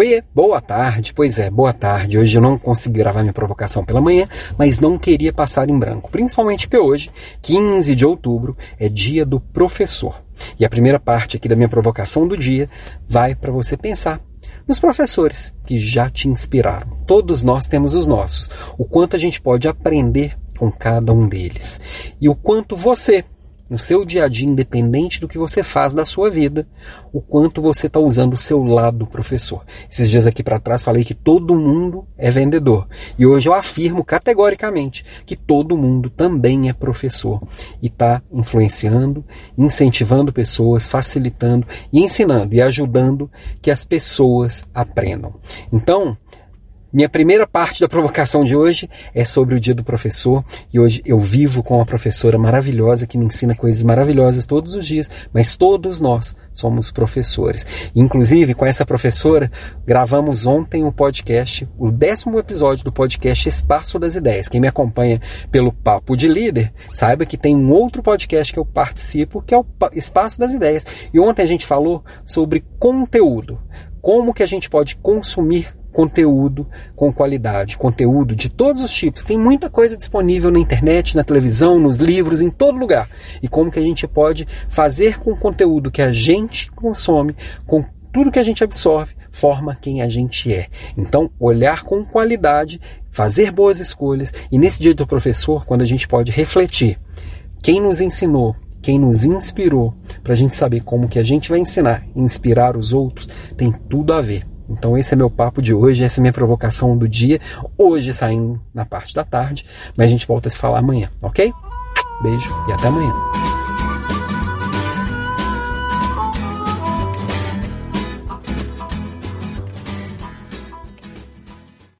Oiê, boa tarde. Pois é, boa tarde. Hoje eu não consegui gravar minha provocação pela manhã, mas não queria passar em branco. Principalmente que hoje, 15 de outubro, é dia do professor. E a primeira parte aqui da minha provocação do dia vai para você pensar nos professores que já te inspiraram. Todos nós temos os nossos. O quanto a gente pode aprender com cada um deles. E o quanto você no seu dia a dia, independente do que você faz da sua vida, o quanto você está usando o seu lado professor. Esses dias aqui para trás falei que todo mundo é vendedor. E hoje eu afirmo categoricamente que todo mundo também é professor e está influenciando, incentivando pessoas, facilitando e ensinando e ajudando que as pessoas aprendam. Então, minha primeira parte da provocação de hoje é sobre o dia do professor e hoje eu vivo com uma professora maravilhosa que me ensina coisas maravilhosas todos os dias, mas todos nós somos professores. Inclusive, com essa professora, gravamos ontem um podcast, o décimo episódio do podcast Espaço das Ideias. Quem me acompanha pelo Papo de Líder, saiba que tem um outro podcast que eu participo, que é o Espaço das Ideias. E ontem a gente falou sobre conteúdo. Como que a gente pode consumir conteúdo com qualidade, conteúdo de todos os tipos. Tem muita coisa disponível na internet, na televisão, nos livros, em todo lugar. E como que a gente pode fazer com o conteúdo que a gente consome, com tudo que a gente absorve, forma quem a gente é. Então, olhar com qualidade, fazer boas escolhas e nesse dia do professor, quando a gente pode refletir quem nos ensinou, quem nos inspirou, para a gente saber como que a gente vai ensinar, inspirar os outros, tem tudo a ver. Então esse é meu papo de hoje, essa é minha provocação do dia. Hoje saindo na parte da tarde, mas a gente volta a se falar amanhã, ok? Beijo e até amanhã.